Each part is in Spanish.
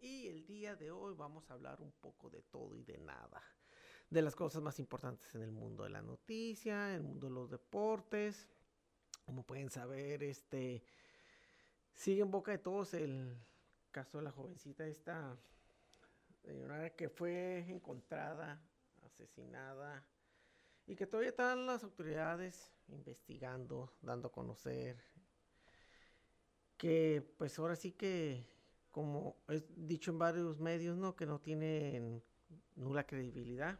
Y el día de hoy vamos a hablar un poco de todo y de nada. De las cosas más importantes en el mundo de la noticia, en el mundo de los deportes. Como pueden saber, este sigue en boca de todos el caso de la jovencita esta señora que fue encontrada, asesinada y que todavía están las autoridades investigando, dando a conocer que pues ahora sí que como he dicho en varios medios, ¿no? Que no tienen nula credibilidad,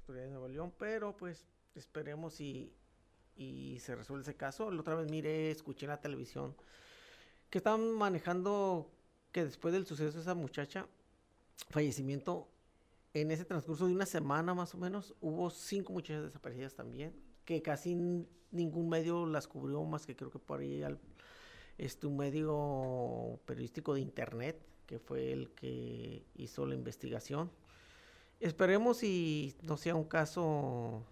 autoridad de Nuevo León, pero pues esperemos y, y se resuelve ese caso. La otra vez miré, escuché en la televisión que estaban manejando que después del suceso de esa muchacha, fallecimiento, en ese transcurso de una semana más o menos, hubo cinco muchachas desaparecidas también, que casi ningún medio las cubrió más que creo que por ahí al, este, un medio periodístico de internet, que fue el que hizo la investigación. Esperemos y no sea un caso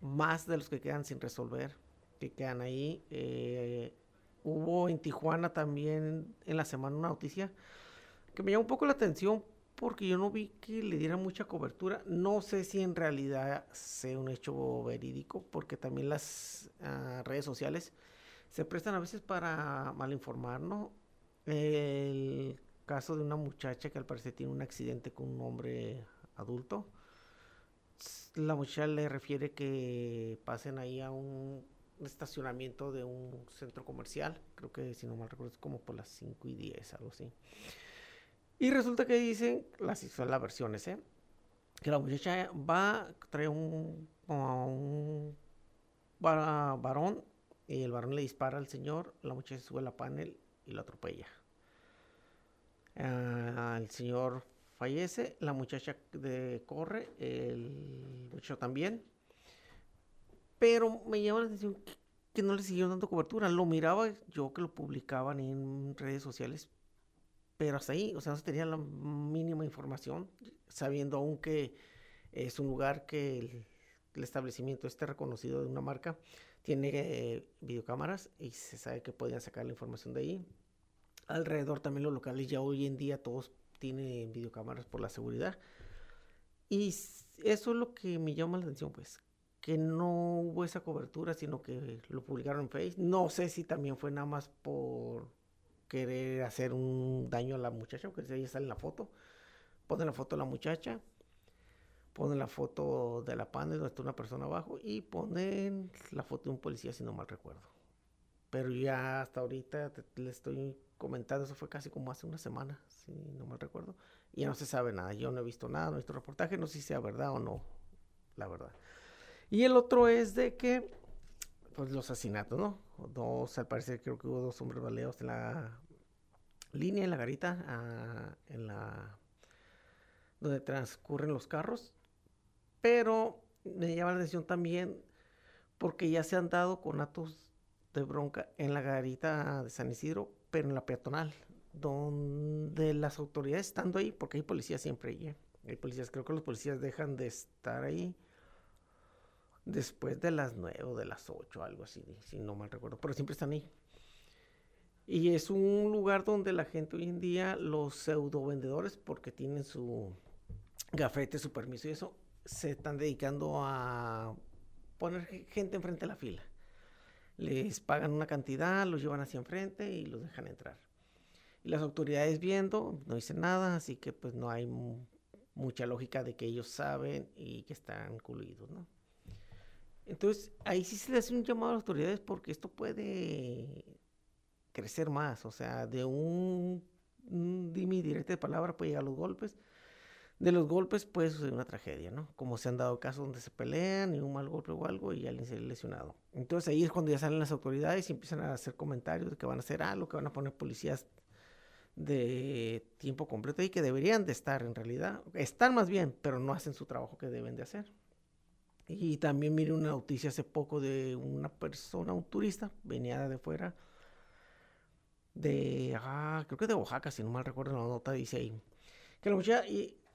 más de los que quedan sin resolver, que quedan ahí. Eh, hubo en Tijuana también en la semana una noticia que me llamó un poco la atención porque yo no vi que le dieran mucha cobertura. No sé si en realidad sea un hecho verídico, porque también las ah, redes sociales se prestan a veces para malinformar, ¿no? El caso de una muchacha que al parecer tiene un accidente con un hombre adulto. La muchacha le refiere que pasen ahí a un estacionamiento de un centro comercial. Creo que si no mal recuerdo es como por las 5 y 10, algo así. Y resulta que dicen, las las versiones, ¿eh? Que la muchacha va, trae un, un varón y el varón le dispara al señor, la muchacha sube a la panel y lo atropella. Ah, el señor fallece, la muchacha corre, el muchacho también. Pero me llama la atención que, no le siguieron dando cobertura. Lo miraba yo que lo publicaban en redes sociales, pero hasta ahí, o sea, no se tenía la mínima información, sabiendo aún que es un lugar que el establecimiento esté reconocido de una marca tiene eh, videocámaras y se sabe que podían sacar la información de ahí. Alrededor también los locales ya hoy en día todos tienen videocámaras por la seguridad. Y eso es lo que me llama la atención, pues, que no hubo esa cobertura, sino que lo publicaron en Facebook. No sé si también fue nada más por querer hacer un daño a la muchacha, porque ahí sale en la foto. Ponen la foto de la muchacha ponen la foto de la panel donde está una persona abajo y ponen la foto de un policía si no mal recuerdo. Pero ya hasta ahorita le estoy comentando, eso fue casi como hace una semana, si no mal recuerdo. Y ya no se sabe nada, yo no he visto nada, no he visto reportaje, no sé si sea verdad o no, la verdad. Y el otro es de que, pues los asesinatos, ¿no? Dos, al parecer creo que hubo dos hombres baleados en la línea, en la garita, ah, en la donde transcurren los carros pero me llama la atención también porque ya se han dado conatos de bronca en la garita de San Isidro, pero en la peatonal, donde las autoridades estando ahí, porque hay policías siempre ahí, ¿eh? hay policías, creo que los policías dejan de estar ahí después de las nueve o de las ocho, algo así, si no mal recuerdo, pero siempre están ahí. Y es un lugar donde la gente hoy en día, los pseudo vendedores, porque tienen su gafete, su permiso y eso, se están dedicando a poner gente enfrente de la fila. Les pagan una cantidad, los llevan hacia enfrente y los dejan entrar. Y las autoridades viendo no dicen nada, así que pues no hay mucha lógica de que ellos saben y que están coluidos, ¿no? Entonces, ahí sí se le hace un llamado a las autoridades porque esto puede crecer más, o sea, de un, un dime directo de palabra puede llegar a los golpes de los golpes puede suceder una tragedia, ¿no? Como se han dado casos donde se pelean y un mal golpe o algo y alguien se lesionado. Entonces ahí es cuando ya salen las autoridades y empiezan a hacer comentarios de que van a hacer algo, que van a poner policías de tiempo completo y que deberían de estar en realidad. Están más bien, pero no hacen su trabajo que deben de hacer. Y también mire una noticia hace poco de una persona, un turista, venía de fuera, de, ah, creo que de Oaxaca, si no mal recuerdo la nota, dice ahí, que la muchacha,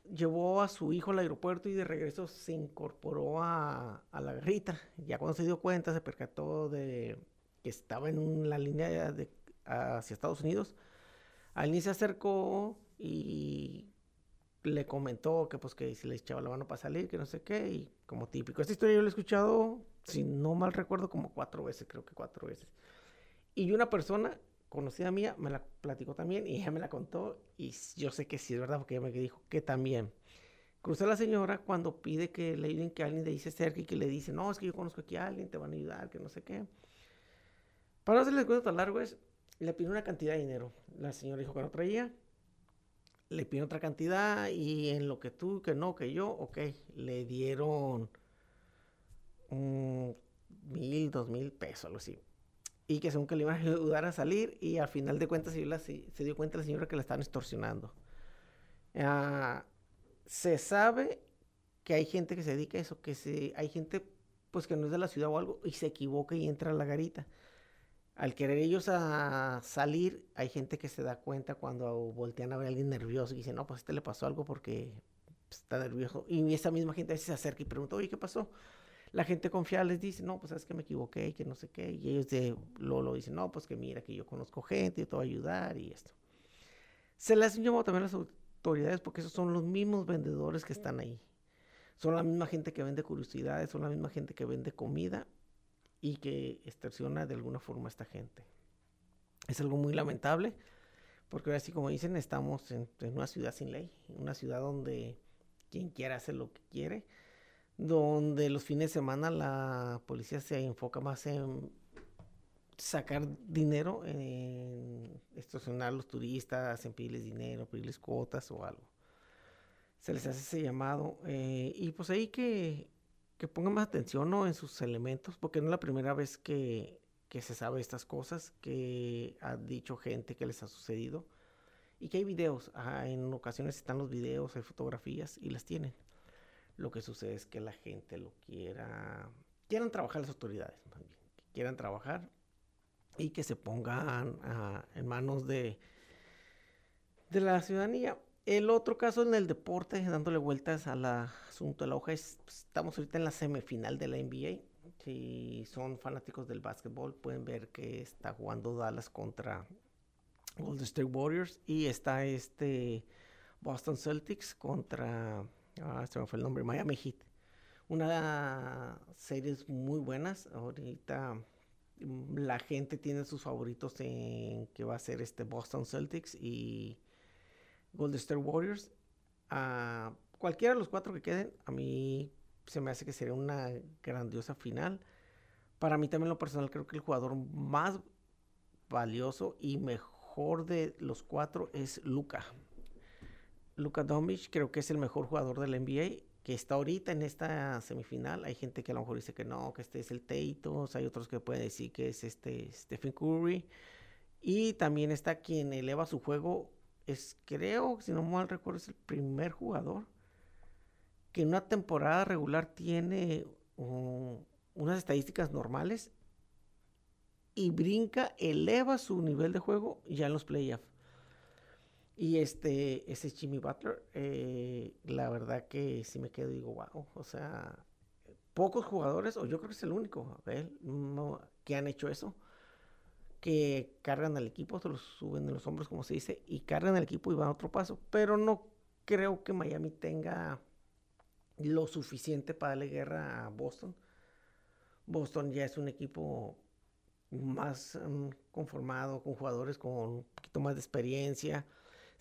llevó a su hijo al aeropuerto y de regreso se incorporó a, la garrita. Ya cuando se dio cuenta, se percató de que estaba en la línea de, hacia Estados Unidos. Alguien se acercó y le comentó que pues que si le echaba la mano para salir, que no sé qué, y como típico. Esta historia yo la he escuchado, si no mal recuerdo, como cuatro veces, creo que cuatro veces. Y una persona conocida mía me la platicó también y ella me la contó y yo sé que sí es verdad porque ella me dijo que también. Crucé a la señora cuando pide que le ayuden, que alguien le dice cerca y que le dice, no, es que yo conozco aquí a alguien, te van a ayudar, que no sé qué. Para no hacerle cuento tan largo le pidió una cantidad de dinero. La señora dijo que no traía. Le pidió otra cantidad y en lo que tú, que no, que yo, ok, le dieron mil, dos mil pesos, algo así. Y que según que le iban a ayudar a salir y al final de cuentas se, se dio cuenta la señora que la estaban extorsionando. Ah, se sabe que hay gente que se dedica a eso, que hay gente pues que no es de la ciudad o algo y se equivoca y entra a la garita al querer ellos a salir, hay gente que se da cuenta cuando voltean a ver a alguien nervioso y dicen, no, pues este le pasó algo porque está nervioso. Y esa misma gente a veces se acerca y pregunta, oye, ¿qué pasó? La gente confiada les dice, no, pues sabes que me equivoqué que no sé qué. Y ellos de Lolo dicen, no, pues que mira, que yo conozco gente, yo te voy a ayudar y esto. Se les llamado también a las autoridades porque esos son los mismos vendedores que están ahí. Son la misma gente que vende curiosidades, son la misma gente que vende comida y que extorsiona de alguna forma a esta gente. Es algo muy lamentable, porque ahora sí, como dicen, estamos en, una ciudad sin ley, una ciudad donde quien quiera hace lo que quiere, donde los fines de semana la policía se enfoca más en sacar dinero, en extorsionar a los turistas, en pedirles dinero, pedirles cuotas o algo. Se les hace ese llamado. Eh, y pues ahí que que pongan más atención en sus elementos, porque no es la primera vez que, se sabe estas cosas, que ha dicho gente que les ha sucedido y que hay videos. En ocasiones están los videos, hay fotografías y las tienen. Lo que sucede es que la gente lo quiera, quieran trabajar las autoridades, que quieran trabajar y que se pongan ah, en manos de, de la ciudadanía. El otro caso en el deporte, dándole vueltas al asunto de la hoja, es, pues, estamos ahorita en la semifinal de la NBA. Si son fanáticos del básquetbol, pueden ver que está jugando Dallas contra Golden State Warriors y está este Boston Celtics contra, ah, este me fue el nombre, Miami Heat. Una series muy buenas. Ahorita mm, la gente tiene sus favoritos en que va a ser este Boston Celtics y Golden State Warriors. A cualquiera de los cuatro que queden, a mí se me hace que sería una grandiosa final. Para mí también lo personal creo que el jugador más valioso y mejor de los cuatro es Luca. Luca Doncic creo que es el mejor jugador de la NBA que está ahorita en esta semifinal. Hay gente que a lo mejor dice que no, que este es el Tatum, hay otros que pueden decir que es este Stephen Curry. Y también está quien eleva su juego es, creo, si no mal recuerdo, es el primer jugador que en una temporada regular tiene unas estadísticas normales y brinca, eleva su nivel de juego ya en los playoffs. Y este, ese Jimmy Butler, eh, la verdad que si me quedo y digo, wow, o sea, pocos jugadores, o yo creo que es el único, que han hecho eso que cargan al equipo, se los suben en los hombros, como se dice, y cargan al equipo y van a otro paso. Pero no creo que Miami tenga lo suficiente para darle guerra a Boston. Boston ya es un equipo más mm, conformado, con jugadores con un poquito más de experiencia.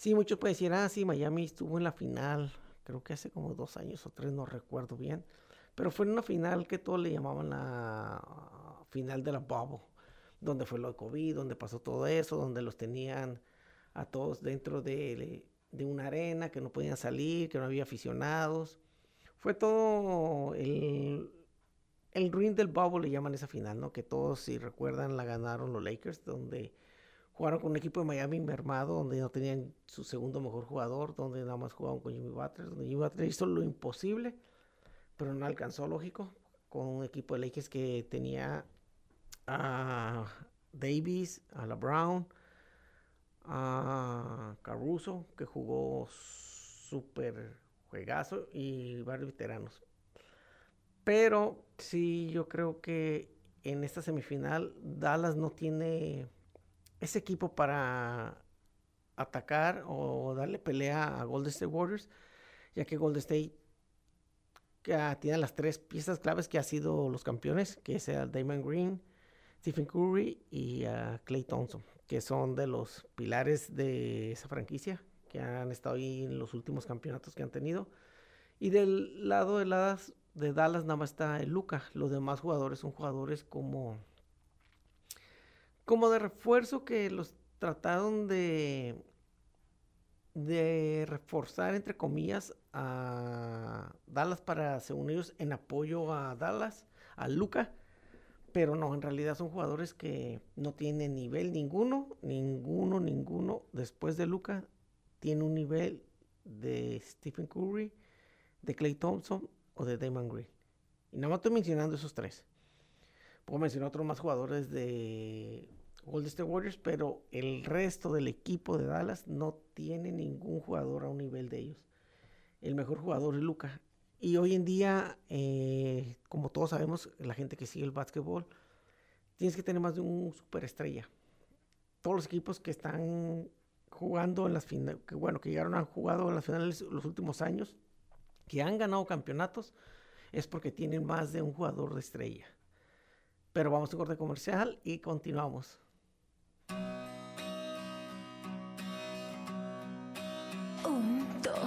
Sí, muchos pueden decir, ah, sí, Miami estuvo en la final, creo que hace como dos años o tres, no recuerdo bien. Pero fue en una final que todos le llamaban la final de la bubble donde fue lo de COVID, donde pasó todo eso, donde los tenían a todos dentro de, una arena, que no podían salir, que no había aficionados. Fue todo el, el ring del bubble, le llaman esa final, ¿no? Que todos, si recuerdan, la ganaron los Lakers, donde jugaron con un equipo de Miami mermado, donde no tenían su segundo mejor jugador, donde nada más jugaban con Jimmy Butler, donde Jimmy Butler hizo lo imposible, pero no alcanzó, lógico, con un equipo de Lakers que tenía a Davis, a la Brown, a Caruso, que jugó súper juegazo, y varios veteranos. Pero sí, yo creo que en esta semifinal Dallas no tiene ese equipo para atacar o darle pelea a Golden State Warriors, ya que Golden State tiene las tres piezas claves que ha sido los campeones, que es el Damon Green, Stephen Curry y Clay Thompson, que son de los pilares de esa franquicia, que han estado ahí en los últimos campeonatos que han tenido. Y del lado de, las, de Dallas nada más está el Luca. Los demás jugadores son jugadores como, como de refuerzo que los trataron de, de reforzar, entre comillas, a Dallas para, según ellos, en apoyo a Dallas, a Luca. Pero no, en realidad son jugadores que no tienen nivel ninguno, ninguno, ninguno. Después de Luca, tiene un nivel de Stephen Curry, de Clay Thompson o de Damon Green. Y nada más estoy mencionando esos tres. Puedo mencionar otros más jugadores de Golden State Warriors, pero el resto del equipo de Dallas no tiene ningún jugador a un nivel de ellos. El mejor jugador es Luca. Y hoy en día, eh, como todos sabemos, la gente que sigue el básquetbol, tienes que tener más de un superestrella. Todos los equipos que están jugando en las finales, que bueno, que llegaron a jugado en las finales los últimos años, que han ganado campeonatos, es porque tienen más de un jugador de estrella. Pero vamos a corte comercial y continuamos.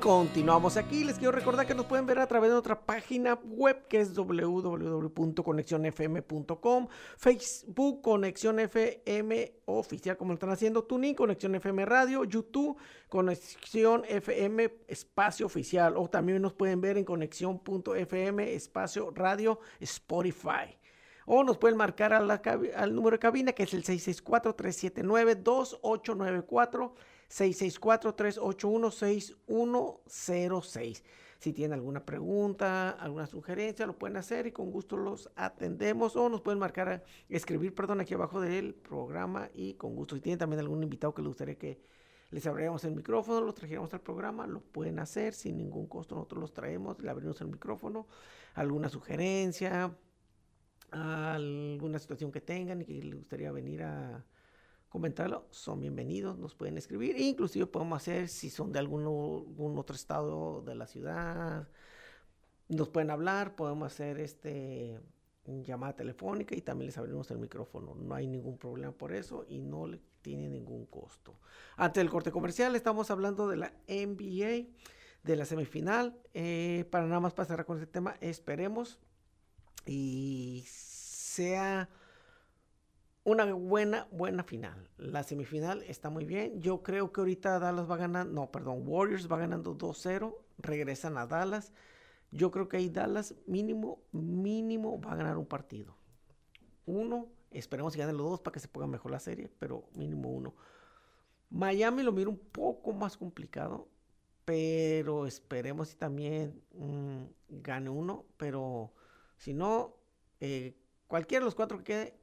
Continuamos aquí. Les quiero recordar que nos pueden ver a través de otra página web que es www.conexionfm.com, Facebook Conexión FM Oficial, como lo están haciendo, Tuning, Conexión FM Radio, YouTube, Conexión FM Espacio Oficial, o también nos pueden ver en conexión.fm Espacio Radio Spotify. O nos pueden marcar al número de cabina que es el 664-379-2894. 664-381-6106. Si tienen alguna pregunta, alguna sugerencia, lo pueden hacer y con gusto los atendemos o nos pueden marcar, escribir, perdón, aquí abajo del programa y con gusto. Si tienen también algún invitado que les gustaría que les abriéramos el micrófono, los trajéramos al programa, lo pueden hacer sin ningún costo. Nosotros los traemos, le abrimos el micrófono, alguna sugerencia, alguna situación que tengan y que les gustaría venir a, comentarlo, son bienvenidos, nos pueden escribir. E inclusive podemos hacer, si son de algún, algún, otro estado de la ciudad, nos pueden hablar, podemos hacer este llamada telefónica y también les abrimos el micrófono. No hay ningún problema por eso y no le tiene ningún costo. Antes del corte comercial estamos hablando de la NBA, de la semifinal. Eh, para nada más pasar con este tema, esperemos y sea una buena, buena final. La semifinal está muy bien. Yo creo que ahorita Dallas va ganando, no, perdón, Warriors va ganando 2-0, regresan a Dallas. Yo creo que ahí Dallas mínimo, mínimo va a ganar un partido. Uno, esperemos que ganen los dos para que se ponga mejor la serie, pero mínimo uno. Miami lo miro un poco más complicado, pero esperemos si también mm, gane uno, pero si no, eh, cualquiera de los cuatro que quede,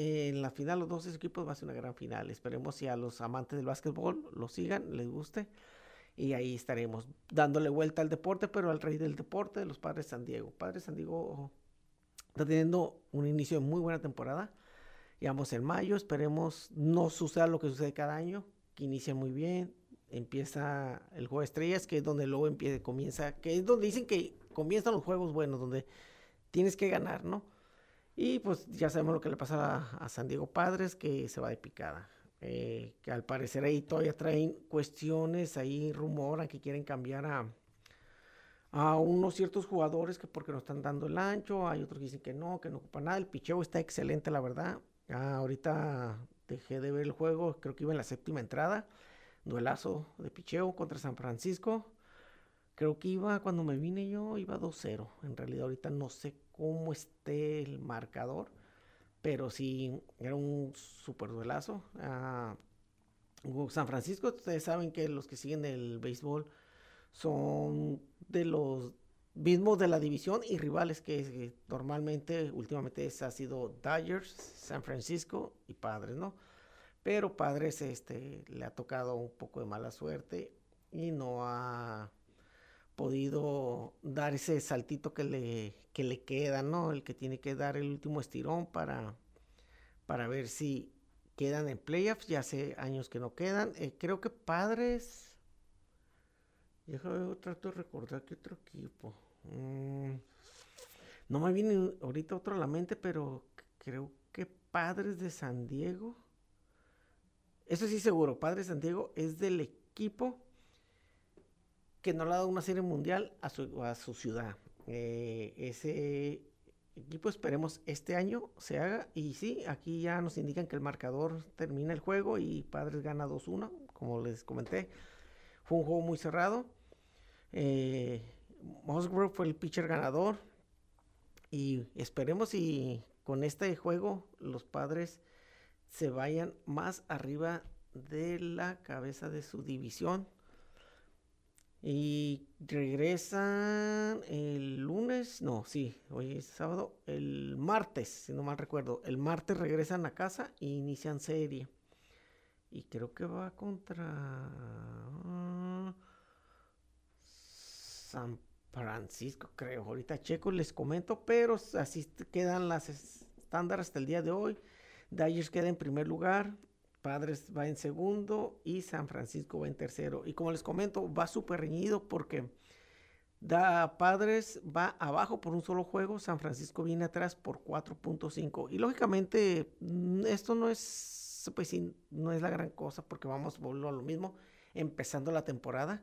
en la final los dos equipos va a ser una gran final. Esperemos si a los amantes del básquetbol lo sigan, les guste. Y ahí estaremos dándole vuelta al deporte, pero al rey del deporte, de los Padres San Diego. Padres San Diego está teniendo un inicio de muy buena temporada. vamos en mayo, esperemos no suceda lo que sucede cada año, que inicia muy bien. Empieza el juego de estrellas, que es donde luego empieza, comienza, que es donde dicen que comienzan los juegos buenos, donde tienes que ganar, ¿no? Y pues ya sabemos lo que le pasa a, San Diego Padres, que se va de picada. Eh, que al parecer ahí todavía traen cuestiones, ahí rumoran que quieren cambiar a, a unos ciertos jugadores que porque no están dando el ancho, hay otros que dicen que no, que no ocupa nada. El picheo está excelente, la verdad. ahorita dejé de ver el juego, creo que iba en la séptima entrada. Duelazo de picheo contra San Francisco. Creo que iba, cuando me vine yo, iba 2-0. En realidad ahorita no sé cómo esté el marcador, pero sí, era un super duelazo. Ah, San Francisco, ustedes saben que los que siguen el béisbol son de los mismos de la división y rivales que, normalmente, últimamente ha sido Dodgers, San Francisco y Padres, ¿no? Pero Padres este, le ha tocado un poco de mala suerte y no ha podido dar ese saltito que le, que le queda, ¿no? El que tiene que dar el último estirón para, para ver si quedan en playoffs. Ya hace años que no quedan. Eh, creo que Padres. Déjame trato de recordar qué otro equipo. Mm, no me viene ahorita otro a la mente, pero creo que Padres de San Diego. Eso sí seguro, Padres de San Diego es del equipo que no le ha dado una serie mundial a su, a su ciudad. Eh, ese equipo esperemos este año se haga. Y sí, aquí ya nos indican que el marcador termina el juego y Padres gana 2-1, como les comenté. Fue un juego muy cerrado. Eh, Musgrove fue el pitcher ganador. Y esperemos y con este juego los padres se vayan más arriba de la cabeza de su división. Y regresan el lunes, no, sí, hoy es sábado, el martes, si no mal recuerdo. El martes regresan a casa e inician serie. Y creo que va contra ah, San Francisco, creo. Ahorita checo, les comento, pero así quedan las estándares hasta el día de hoy. Dyers queda en primer lugar, Padres va en segundo y San Francisco va en tercero. Y como les comento, va súper reñido porque da Padres va abajo por un solo juego, San Francisco viene atrás por 4.5. Y lógicamente mm, esto no es, pues, no es la gran cosa porque vamos a lo mismo empezando la temporada.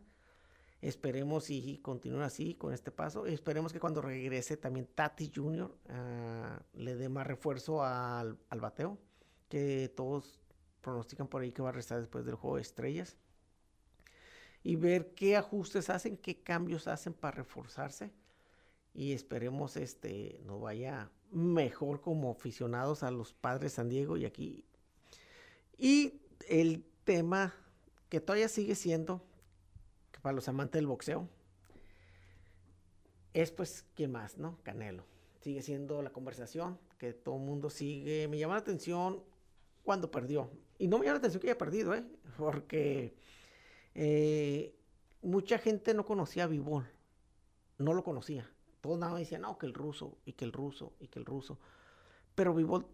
Esperemos y continúe así con este paso. Esperemos que cuando regrese también Tati Jr. Ah, le dé más refuerzo al, bateo. Que todos pronostican por ahí que va a restar después del juego de estrellas. Y ver qué ajustes hacen, qué cambios hacen para reforzarse. Y esperemos este nos vaya mejor como aficionados a los padres San Diego y aquí. Y el tema que todavía sigue siendo para los amantes del boxeo, es pues, ¿quién más, no? Canelo. Sigue siendo la conversación que todo el mundo sigue. Me llama la atención cuando perdió. Y no me llama la atención que haya perdido, ¿eh? Porque eh, mucha gente no conocía a Vivol. No lo conocía. Todos nada más decían, no, que el ruso, y que el ruso, y que el ruso. Pero Vivol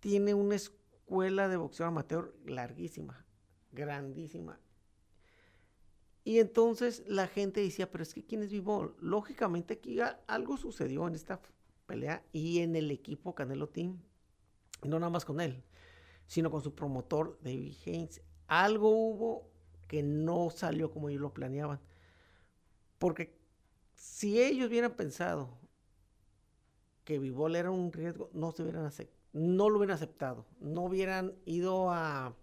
tiene una escuela de boxeo amateur larguísima, grandísima. Y entonces la gente decía, pero es que ¿quién es Vivol? Lógicamente aquí algo sucedió en esta pelea y en el equipo Canelo Team. No nada más con él, sino con su promotor David Haynes. Algo hubo que no salió como ellos lo planeaban. Porque si ellos hubieran pensado que Vivol era un riesgo, no se hubieran no lo hubieran aceptado, no hubieran ido a,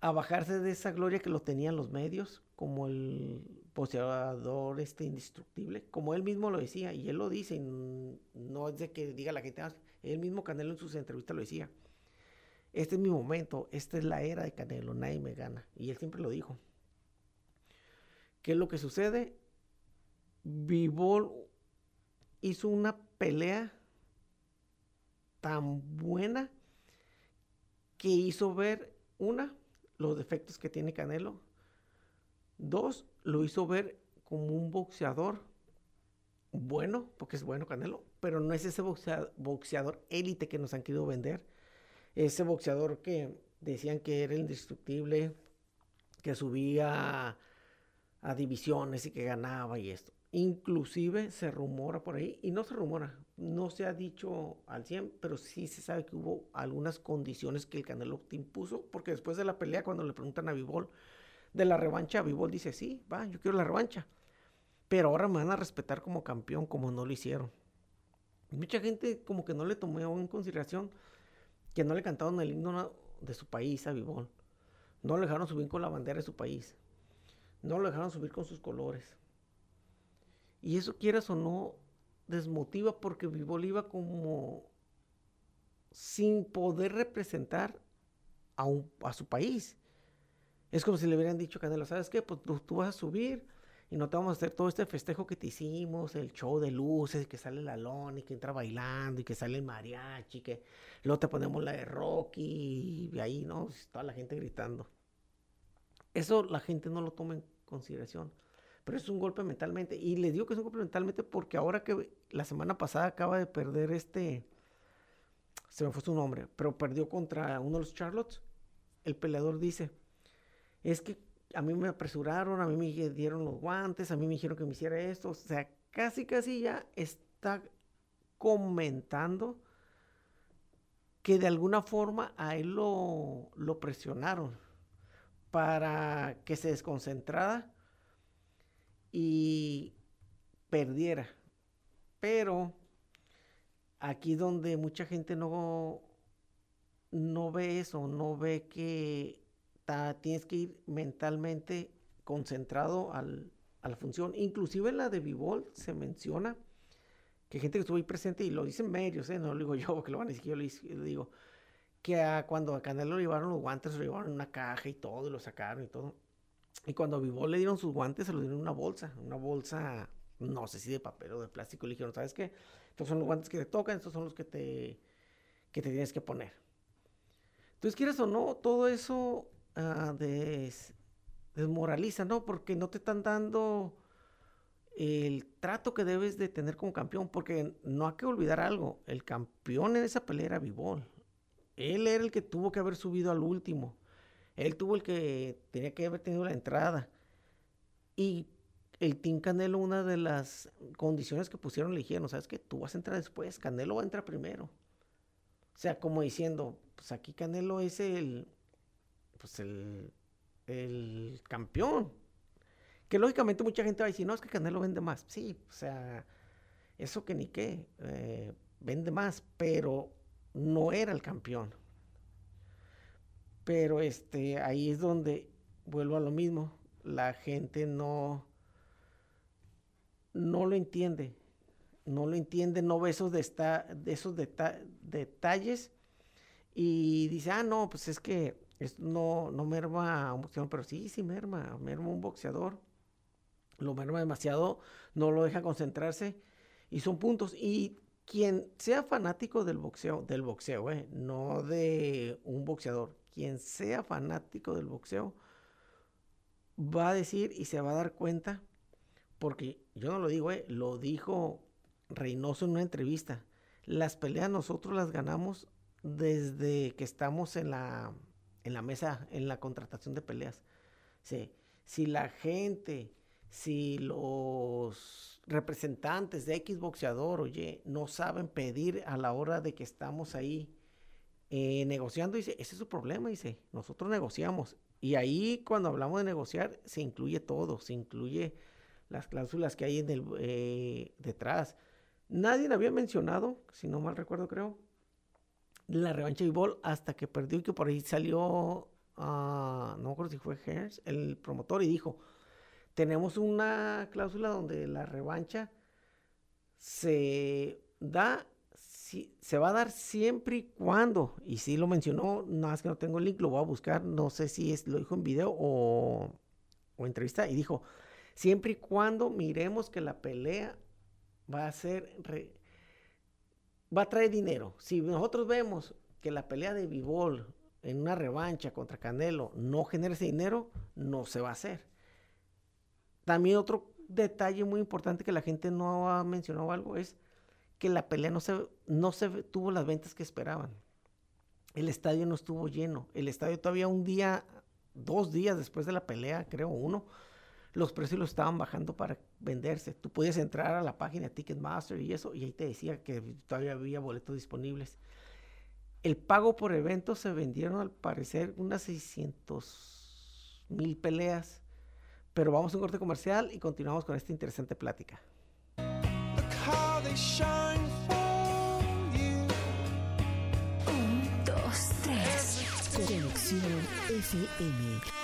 a bajarse de esa gloria que lo tenían los medios, como el poseedor este indestructible, como él mismo lo decía, y él lo dice, no es de que diga la gente, ah, él mismo Canelo en sus entrevistas lo decía, este es mi momento, esta es la era de Canelo, nadie me gana, y él siempre lo dijo. ¿Qué es lo que sucede? Vivol hizo una pelea tan buena que hizo ver, una, los defectos que tiene Canelo, Dos, lo hizo ver como un boxeador bueno, porque es bueno Canelo, pero no es ese boxeador, élite que nos han querido vender. Ese boxeador que decían que era indestructible, que subía a, divisiones y que ganaba y esto. Inclusive se rumora por ahí, y no se rumora, no se ha dicho al 100, pero sí se sabe que hubo algunas condiciones que el Canelo impuso, porque después de la pelea, cuando le preguntan a Vivol, de la revancha, Vivol dice, sí, va, yo quiero la revancha. Pero ahora me van a respetar como campeón, como no lo hicieron. Mucha gente como que no le tomó en consideración que no le cantaron el himno de su país a Vivol. No lo dejaron subir con la bandera de su país. No lo dejaron subir con sus colores. Y eso, quieras o no, desmotiva porque Vivol iba como sin poder representar a, a su país. Es como si le hubieran dicho a Canelo, ¿sabes qué? Pues tú, vas a subir y no te vamos a hacer todo este festejo que te hicimos, el show de luces, que sale la lona y que entra bailando y que sale el mariachi, que luego te ponemos la de Rocky y ahí, ¿no? Toda la gente gritando. Eso la gente no lo toma en consideración. Pero es un golpe mentalmente. Y le digo que es un golpe mentalmente porque ahora que la semana pasada acaba de perder este. Se me fue su nombre, pero perdió contra uno de los Charlottes. El peleador dice: es que a mí me apresuraron, a mí me dieron los guantes, a mí me dijeron que me hiciera esto. O sea, casi, casi ya está comentando que de alguna forma a él lo, lo presionaron para que se desconcentrara y perdiera. Pero aquí donde mucha gente no, no ve eso, no ve que tienes que ir mentalmente concentrado al, a la función. Inclusive en la de Vivol se menciona que gente que estuvo ahí presente, y lo dicen medios, ¿eh? no lo digo yo, que lo van a decir, yo lo digo, que cuando a Canelo le llevaron los guantes, lo llevaron en una caja y todo, y lo sacaron y todo. Y cuando a Vivol le dieron sus guantes, se los dieron en una bolsa, una bolsa, no sé si de papel o de plástico, y le dijeron, ¿sabes qué? Estos son los guantes que te tocan, estos son los que te, que te tienes que poner. Entonces, quieres o no, todo eso uh, desmoraliza, ¿no? Porque no te están dando el trato que debes de tener como campeón, porque no hay que olvidar algo, el campeón en esa pelea era Vivol. Él era el que tuvo que haber subido al último. Él tuvo el que tenía que haber tenido la entrada. Y el Team Canelo, una de las condiciones que pusieron, le dijeron, ¿sabes qué? Tú vas a entrar después, Canelo va a entrar primero. O sea, como diciendo, pues aquí Canelo es el, pues el, el campeón. Que lógicamente mucha gente va a decir, no, es que Canelo vende más. Sí, o sea, eso que ni qué, eh, vende más, pero no era el campeón. Pero este, ahí es donde vuelvo a lo mismo. La gente no, no lo entiende. No lo entiende, no ve esos, de esos detalles y dice, ah, no, pues es que no, no merma un boxeador, pero sí, sí merma, merma un boxeador. Lo merma demasiado, no lo deja concentrarse y son puntos. Y quien sea fanático del boxeo, del boxeo, eh, no de un boxeador, quien sea fanático del boxeo, va a decir y se va a dar cuenta, porque yo no lo digo, eh, lo dijo Reynoso en una entrevista. Las peleas nosotros las ganamos desde que estamos en la en la mesa, en la contratación de peleas. si la gente, si los representantes de X boxeador, oye, no saben pedir a la hora de que estamos ahí eh, negociando, dice, ese es su problema, dice, nosotros negociamos. Y ahí cuando hablamos de negociar, se incluye todo, se incluye las cláusulas que hay en el eh, detrás. Nadie había mencionado, si no mal recuerdo creo, la revancha de Ball hasta que perdió y que por ahí salió, uh, no me acuerdo si fue Hearns, el promotor, y dijo, tenemos una cláusula donde la revancha se da, se va a dar siempre y cuando, y si lo mencionó, nada más que no tengo el link, lo voy a buscar, no sé si lo dijo en video o, o entrevista, y dijo, siempre y cuando miremos que la pelea va a ser va a traer dinero. Si nosotros vemos que la pelea de Vivol en una revancha contra Canelo no genera ese dinero, no se va a hacer. También otro detalle muy importante que la gente no ha mencionado algo es que la pelea no se, no se tuvo las ventas que esperaban. El estadio no estuvo lleno. El estadio todavía un día, dos días después de la pelea, creo uno, los precios los estaban bajando para venderse. Tú podías entrar a la página Ticketmaster y eso, y ahí te decía que todavía había boletos disponibles. El pago por evento se vendieron al parecer unas 600 mil peleas. Pero vamos a un corte comercial y continuamos con esta interesante plática. Un, dos, tres. Conexión FM.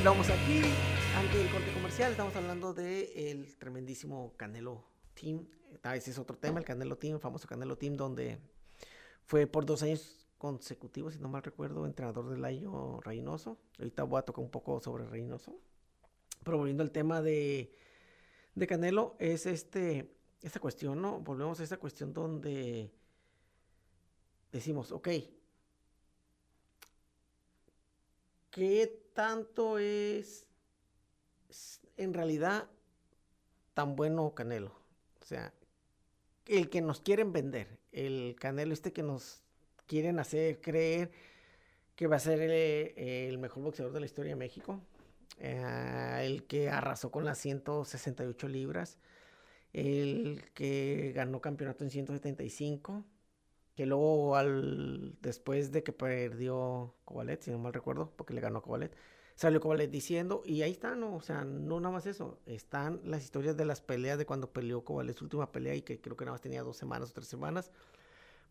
Continuamos aquí, ante el corte comercial, estamos hablando del el tremendísimo Canelo Team. A veces es otro tema, el Canelo Team, el famoso Canelo Team, donde fue por dos años consecutivos, si no mal recuerdo, entrenador del año Reynoso. Ahorita voy a tocar un poco sobre Reynoso. Pero volviendo al tema de, de Canelo, es este, esta cuestión, ¿no? Volvemos a esta cuestión donde decimos, ok, ¿qué tanto es, en realidad tan bueno Canelo? O sea, el que nos quieren vender, el Canelo este que nos quieren hacer creer que va a ser el, mejor boxeador de la historia de México, eh, el que arrasó con las 168 libras, el que ganó campeonato en 175 que luego al después de que perdió Cobalet, si no mal recuerdo, porque le ganó Cobalet, salió Cobalet diciendo, y ahí están, o sea, no nada más eso, están las historias de las peleas de cuando peleó Cobalet su última pelea y que creo que nada más tenía dos semanas o tres semanas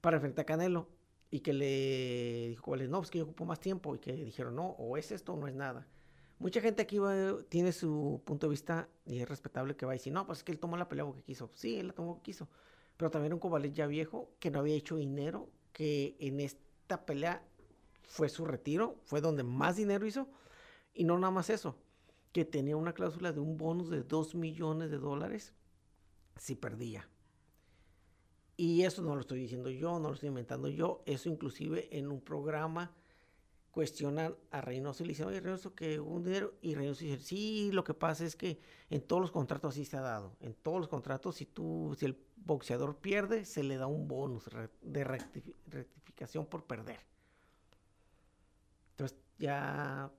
para enfrentar a Canelo y que le dijo Cobalet, no, pues que yo ocupo más tiempo y que dijeron, no, o es esto o no es nada. Mucha gente aquí tiene su punto de vista y es respetable que va a decir, no, pues es que él tomó la pelea porque quiso. Sí, él la tomó porque quiso pero también un Kovalev ya viejo que no había hecho dinero, que en esta pelea fue su retiro, fue donde más dinero hizo, y no nada más eso, que tenía una cláusula de un bonus de 2 millones de dólares si perdía. Y eso no lo estoy diciendo yo, no lo estoy inventando yo, eso inclusive en un programa cuestionan a Reynoso y le dicen, oye Reynoso, que un dinero, y Reynoso dice, sí, lo que pasa es que en todos los contratos así se ha dado, en todos los contratos, si tú, si el boxeador pierde, se le da un bonus de rectificación por perder. Entonces ya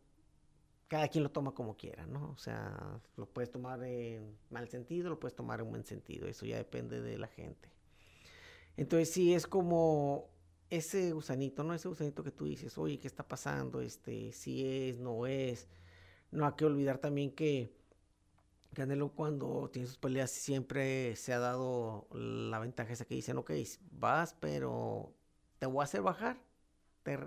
cada quien lo toma como quiera, ¿no? O sea, lo puedes tomar en mal sentido, lo puedes tomar en buen sentido, eso ya depende de la gente. Entonces sí es como ese gusanito, ¿no? Ese gusanito que tú dices, oye, ¿qué está pasando? Este, si es, no es. No hay que olvidar también que Canelo cuando tiene sus peleas siempre se ha dado la ventaja esa que dicen, ok, vas, pero te voy a hacer bajar, te,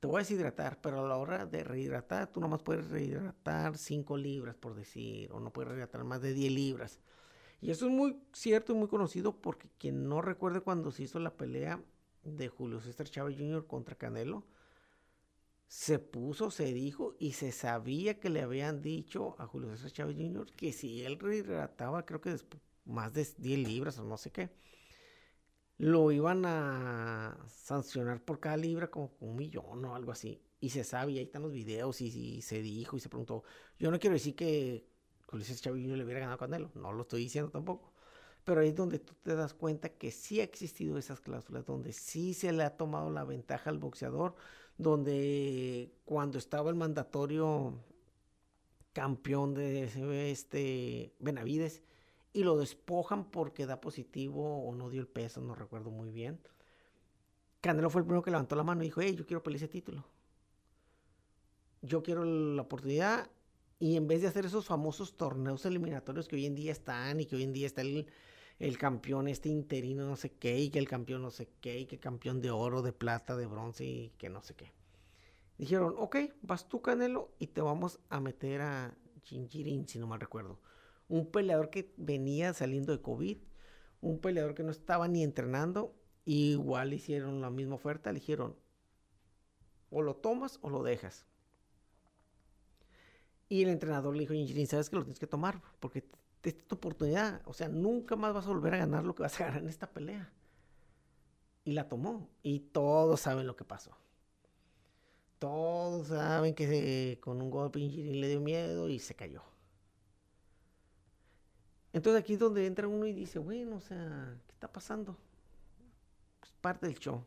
te voy a deshidratar, pero a la hora de rehidratar, tú nomás puedes rehidratar 5 libras, por decir, o no puedes rehidratar más de 10 libras. Y eso es muy cierto y muy conocido porque quien no recuerde cuando se hizo la pelea de Julio César Chávez Jr. contra Canelo, se puso, se dijo y se sabía que le habían dicho a Julio César Chávez Jr. que si él rehidrataba, creo que más de 10 libras o no sé qué, lo iban a sancionar por cada libra como un millón o algo así. Y se sabe, y ahí están los videos y, y se dijo y se preguntó. Yo no quiero decir que Julio César Chávez Jr. le hubiera ganado a Canelo, no lo estoy diciendo tampoco. Pero ahí es donde tú te das cuenta que sí ha existido esas cláusulas, donde sí se le ha tomado la ventaja al boxeador, donde cuando estaba el mandatorio campeón de este Benavides y lo despojan porque da positivo o no dio el peso, no recuerdo muy bien. Canelo fue el primero que levantó la mano y dijo, hey, yo quiero pelear ese título. Yo quiero la oportunidad y en vez de hacer esos famosos torneos eliminatorios que hoy en día están y que hoy en día está el, el campeón este interino no sé qué, y que el campeón no sé qué, y que campeón de oro, de plata, de bronce y que no sé qué. Dijeron, ok, vas tú Canelo y te vamos a meter a Jinjirin, si no mal recuerdo. Un peleador que venía saliendo de COVID, un peleador que no estaba ni entrenando, igual hicieron la misma oferta, le dijeron, o lo tomas o lo dejas. Y el entrenador le dijo, Jinjirin, sabes que lo tienes que tomar, porque esta es tu oportunidad. O sea, nunca más vas a volver a ganar lo que vas a ganar en esta pelea. Y la tomó. Y todos saben lo que pasó. Todos saben que con un golpe le dio miedo y se cayó. Entonces aquí es donde entra uno y dice, bueno, o sea, ¿qué está pasando? Es parte del show.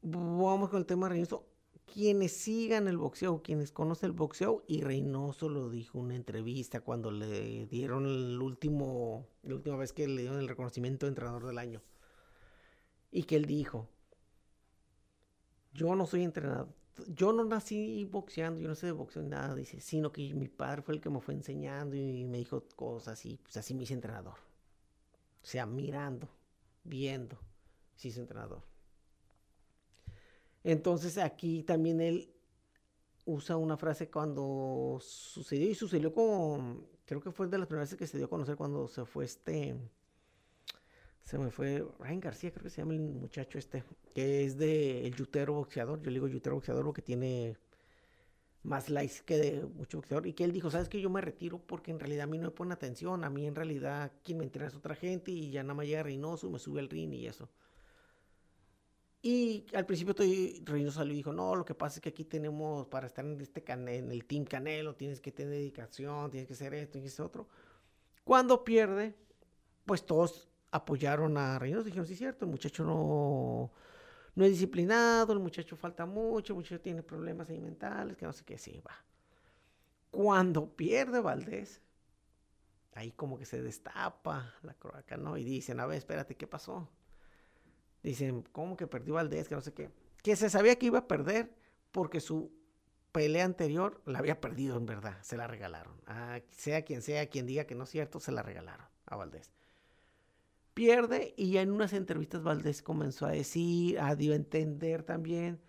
Vamos con el tema de Reynoso. Quienes sigan el boxeo, quienes conocen el boxeo, y Reynoso lo dijo en una entrevista cuando le dieron el último, la última vez que le dieron el reconocimiento de entrenador del año. Y que él dijo, yo no soy entrenador, yo no nací boxeando, yo no sé de boxeo nada, dice, sino que mi padre fue el que me fue enseñando y me dijo cosas y pues así me hice entrenador. O sea, mirando, viendo, se hizo entrenador. Entonces aquí también él usa una frase cuando sucedió y sucedió con, creo que fue de las primeras veces que se dio a conocer cuando se fue este, se me fue Ryan García, creo que se llama el muchacho este, que es de el yutero boxeador. Yo le digo yutero boxeador porque tiene más likes que de mucho boxeador. Y que él dijo, ¿sabes que Yo me retiro porque en realidad a mí no me pone atención. A mí en realidad quien me entrena es otra gente y ya nada más llega Reynoso, me sube el ring y eso. Y al principio Reynoso salió y dijo, no, lo que pasa es que aquí tenemos, para estar en, este en el Team Canelo, tienes que tener dedicación, tienes que hacer esto, tienes que otro. Cuando pierde, pues todos apoyaron a Reynoso. Dijeron, sí, cierto, el muchacho no, no es disciplinado, el muchacho falta mucho, el muchacho tiene problemas mentales, que no sé qué, sí, va. Cuando pierde Valdés, ahí como que se destapa la croaca, ¿no? Y dicen, a ver, espérate, ¿qué pasó? Dicen, ¿cómo que perdió Valdés? Que no sé qué. Que se sabía que iba a perder porque su pelea anterior la había perdido en verdad, se la regalaron. sea quien sea, quien diga que no es cierto, se la regalaron a Valdés pierde y ya en unas entrevistas Valdés comenzó a decir, a dio a entender también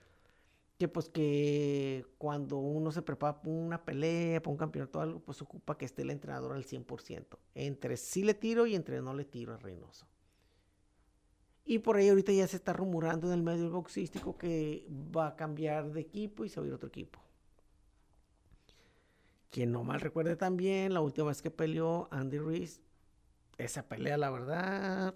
que pues que cuando uno se prepara para una pelea, para un campeonato o algo, pues ocupa que esté el entrenador al 100%, entre sí le tiro y entre no le tiro a Reynoso. Y por ahí ahorita ya se está rumorando en el medio boxístico que va a cambiar de equipo y se va a ir a otro equipo. Quien no mal recuerde también, la última vez que peleó Andy Ruiz esa pelea, la verdad,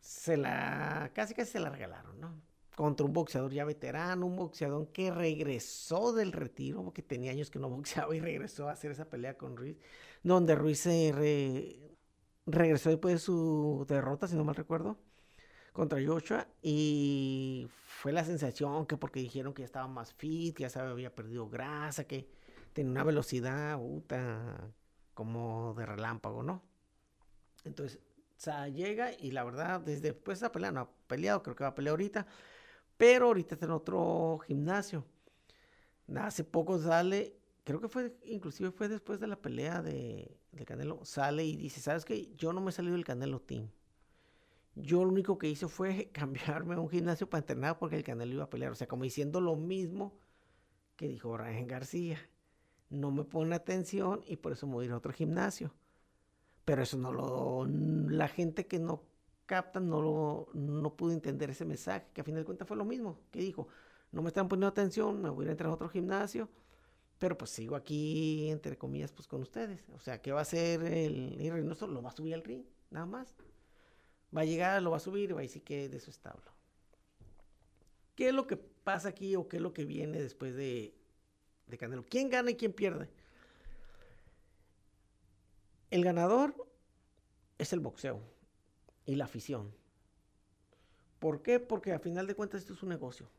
se la, casi casi se la regalaron, ¿no? Contra un boxeador ya veterano, un boxeador que regresó del retiro, porque tenía años que no boxeaba y regresó a hacer esa pelea con Ruiz, donde Ruiz se regresó después de su derrota, si no mal recuerdo, contra Joshua, y fue la sensación que porque dijeron que ya estaba más fit, que ya se había perdido grasa, que tenía una velocidad, puta, como de relámpago, ¿no? Entonces, Sa llega y la verdad, desde después de esa pelea no ha peleado, creo que va a pelear ahorita, pero ahorita está en otro gimnasio. Hace poco sale, creo que fue, inclusive fue después de la pelea de, de Canelo, sale y dice, ¿sabes qué? Yo no me he salido del Canelo Team. Yo lo único que hice fue cambiarme a un gimnasio para entrenar porque el Canelo iba a pelear. O sea, como diciendo lo mismo que dijo Ryan García no me pone atención y por eso me voy a ir a otro gimnasio. Pero eso no lo, la gente que no capta no lo, no pudo entender ese mensaje, que a fin de cuentas fue lo mismo, que dijo, no me están poniendo atención, me voy a ir a entrar a otro gimnasio, pero pues sigo aquí, entre comillas, pues con ustedes. O sea, ¿qué va a hacer el, el Reynoso? Lo va a subir al ring, nada más. Va a llegar, lo va a subir y va a decir que de su establo. ¿Qué es lo que pasa aquí o qué es lo que viene después de, de Canelo. ¿Quién gana y quién pierde? El ganador es el boxeo y la afición. ¿Por qué? Porque a final de cuentas esto es un negocio.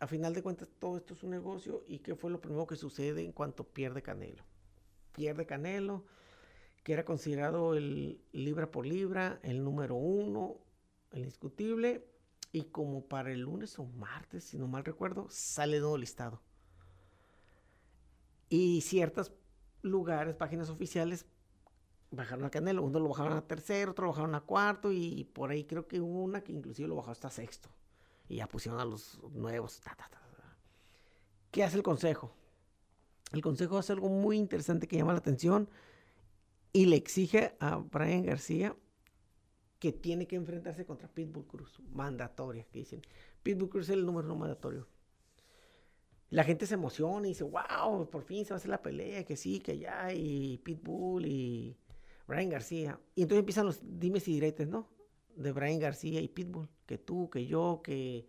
A final de cuentas todo esto es un negocio y ¿qué fue lo primero que sucede en cuanto pierde Canelo? Pierde Canelo, que era considerado el libra por libra, el número uno, el indiscutible, y como para el lunes o martes, si no mal recuerdo, sale todo listado. Y ciertos lugares, páginas oficiales, bajaron a Canelo. Uno lo bajaron a tercero, otro lo bajaron a cuarto y por ahí creo que hubo una que inclusive lo bajó hasta sexto. Y ya pusieron a los nuevos. ¿Qué hace el consejo? El consejo hace algo muy interesante que llama la atención y le exige a Brian García que tiene que enfrentarse contra Pitbull Cruz, mandatoria, que dicen. Pitbull Cruz es el número no mandatorio la gente se emociona y dice, wow, por fin se va a hacer la pelea, que sí, que ya, y Pitbull y Brian García. Y entonces empiezan los dimes y diretes, ¿no? De Brian García y Pitbull, que tú, que yo, que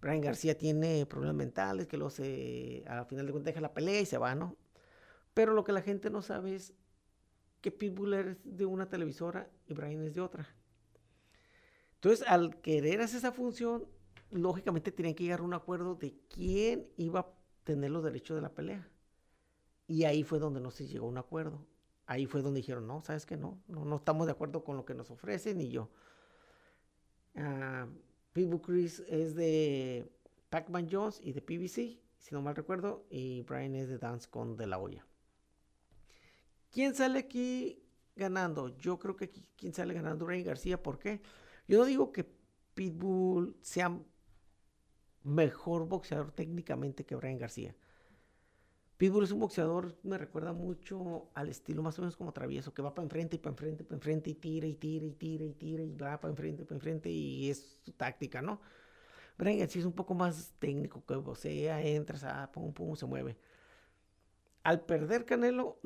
Brian García tiene problemas mentales, que luego se, al final de cuentas deja la pelea y se va, ¿no? Pero lo que la gente no sabe es que Pitbull es de una televisora y Brian es de otra. Entonces, al querer hacer esa función, lógicamente tenían que llegar a un acuerdo de quién iba a tener los derechos de la pelea. Y ahí fue donde no se llegó a un acuerdo. Ahí fue donde dijeron, no, sabes que no, no, estamos de acuerdo con lo que nos ofrecen y yo. Uh, Pitbull Chris es de Pac-Man Jones y de PBC, si no mal recuerdo, y Brian es de Dance con De La Hoya. ¿Quién sale aquí ganando? Yo creo que aquí, ¿quién sale ganando? Brian García, ¿por qué? Yo no digo que Pitbull sea mejor boxeador técnicamente que Brian García. Pitbull es un boxeador, me recuerda mucho al estilo más o menos como travieso, que va para enfrente y para enfrente, para enfrente y tira y tira y tira y tira y va para enfrente, para enfrente y es su táctica, ¿no? Brian García es un poco más técnico, que boxea, entra, ah, pum, pum, se mueve. Al perder Canelo,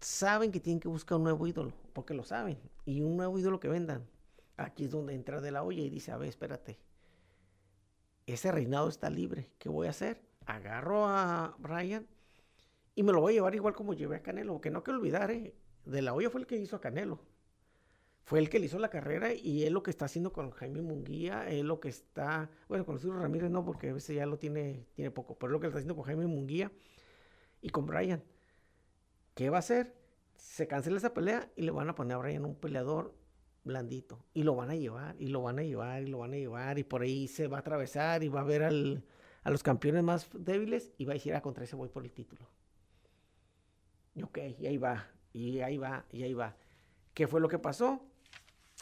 saben que tienen que buscar un nuevo ídolo, porque lo saben, y un nuevo ídolo que vendan. Aquí es donde entra de la olla y dice, a ver, espérate, ese reinado está libre, ¿qué voy a hacer? Agarro a Brian y me lo voy a llevar igual como llevé a Canelo, que no hay que olvidar, ¿eh? de la olla fue el que hizo a Canelo. Fue el que le hizo la carrera y es lo que está haciendo con Jaime Munguía, es lo que está, bueno, con Luis Ramírez no, porque a veces ya lo tiene, tiene poco, pero es lo que está haciendo con Jaime Munguía y con Brian. ¿Qué va a hacer? Se cancela esa pelea y le van a poner a Brian un peleador blandito. Y lo van a llevar, y lo van a llevar, y lo van a llevar, y por ahí se va a atravesar y va a ver al, a los campeones más débiles y va a decir, ah, contra ese voy por el título. Y ok, y ahí va, y ahí va, y ahí va. ¿Qué fue lo que pasó?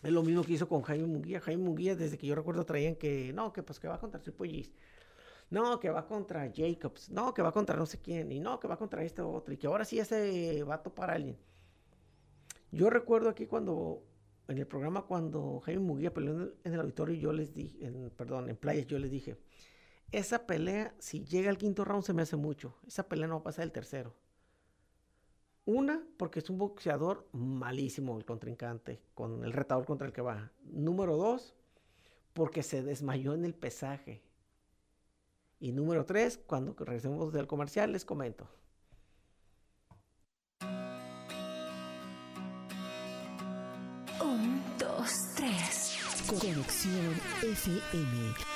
Es lo mismo que hizo con Jaime Munguía. Jaime Munguía, desde que yo recuerdo, traían que, no, que pues que va contra Triple. No, que va contra Jacobs. No, que va contra no sé quién. Y no, que va contra este otro. Y que ahora sí ese va a topar a alguien. Yo recuerdo aquí cuando en el programa cuando Jaime Muguía peleó en el, auditorio, yo les dije, perdón, en playas, yo les dije, esa pelea, si llega al quinto round, se me hace mucho. Esa pelea no va a pasar el tercero. Una, porque es un boxeador malísimo el contrincante, con el retador contra el que va. Número dos, porque se desmayó en el pesaje. Y número tres, cuando regresemos del comercial, les comento. Conexión FM.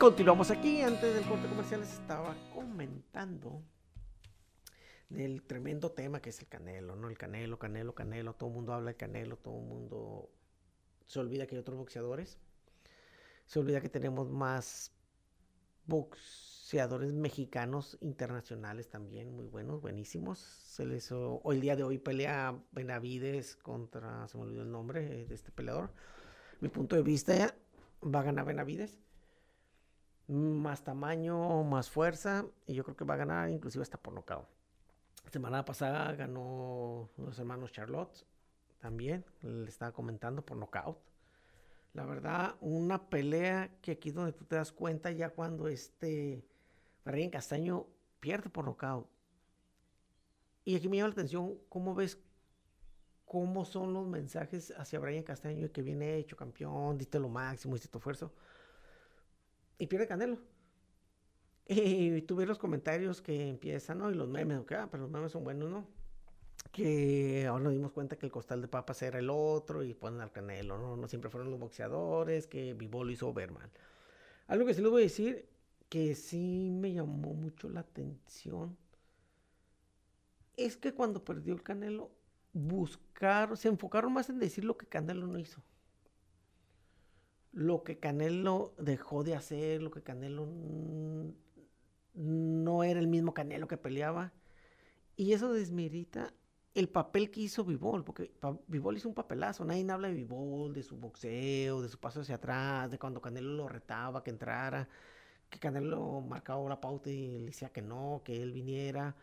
Continuamos aquí. Antes del corte comercial les estaba comentando del tremendo tema que es el Canelo, ¿no? El Canelo, Canelo, Canelo. Todo el mundo habla de Canelo, todo el mundo se olvida que hay otros boxeadores. Se olvida que tenemos más boxeadores mexicanos internacionales también, muy buenos, buenísimos. Se les, hoy el día de hoy pelea Benavides contra, se me olvidó el nombre de este peleador. Mi punto de vista, va a ganar Benavides más tamaño, más fuerza, y yo creo que va a ganar inclusive hasta por nocaut. Semana pasada ganó los hermanos Charlotte, también, le estaba comentando por nocaut. La verdad, una pelea que aquí donde tú te das cuenta ya cuando este Brian Castaño pierde por nocaut. Y aquí me llama la atención cómo ves cómo son los mensajes hacia Brian Castaño que viene hecho campeón, diste lo máximo, diste tu esfuerzo y pierde Canelo. Y tuve los comentarios que empiezan, ¿no? Y los memes, que, ah, pero los memes son buenos, ¿no? Que ahora nos dimos cuenta que el costal de papas era el otro y ponen al Canelo, ¿no? No siempre fueron los boxeadores, que Vivo lo hizo ver mal. Algo que sí les voy a decir, que sí me llamó mucho la atención, es que cuando perdió el Canelo, buscaron, se enfocaron más en decir lo que Canelo no hizo lo que Canelo dejó de hacer, lo que Canelo no era el mismo Canelo que peleaba. Y eso desmerita el papel que hizo Vivol, porque Vivol hizo un papelazo. Nadie habla de Vivol, de su boxeo, de su paso hacia atrás, de cuando Canelo lo retaba que entrara. que Canelo marcaba la pauta y le decía que no, que él viniera.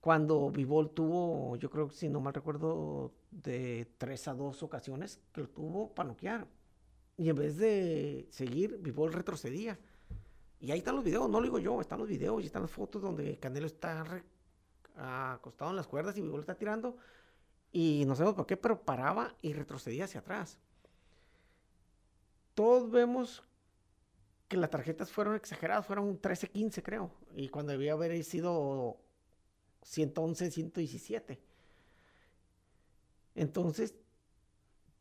Cuando Vivol tuvo, yo creo que si no mal recuerdo, de tres a dos ocasiones que lo tuvo para noquear. Y en vez de seguir, Vivol retrocedía. Y ahí están los videos, no lo digo yo, están los videos y están las fotos donde Canelo está acostado en las cuerdas y Vivol está tirando. Y no sabemos por qué, pero paraba y retrocedía hacia atrás. Todos vemos que las tarjetas fueron exageradas, fueron 13, 15 creo. Y cuando debía haber sido 111, 117. Entonces,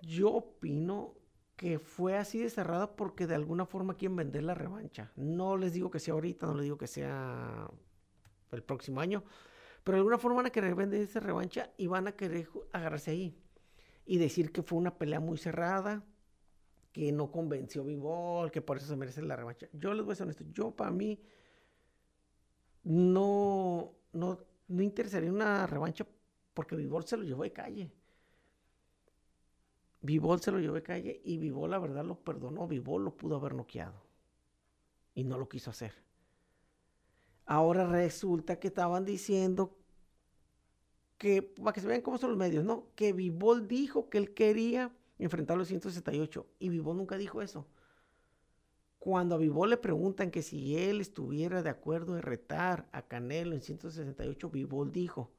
yo opino que fue así de cerrada porque de alguna forma quieren vender la revancha. No les digo que sea ahorita, no les digo que sea el próximo año, pero de alguna forma van a querer vender esa revancha y van a querer agarrarse ahí y decir que fue una pelea muy cerrada, que no convenció a Vivol, que por eso se merece la revancha. Yo les voy a ser honesto, yo para mí no, no, no interesaría una revancha porque Vivol se lo llevó de calle. Vivol se lo llevó de calle y Vivol la verdad lo perdonó. Vivol lo pudo haber noqueado y no lo quiso hacer. Ahora resulta que estaban diciendo que, para que se vean cómo son los medios, ¿no? Que Vivol dijo que él quería enfrentar los 168 y Vivol nunca dijo eso. Cuando a Vivol le preguntan que si él estuviera de acuerdo de retar a Canelo en 168, Vivol dijo,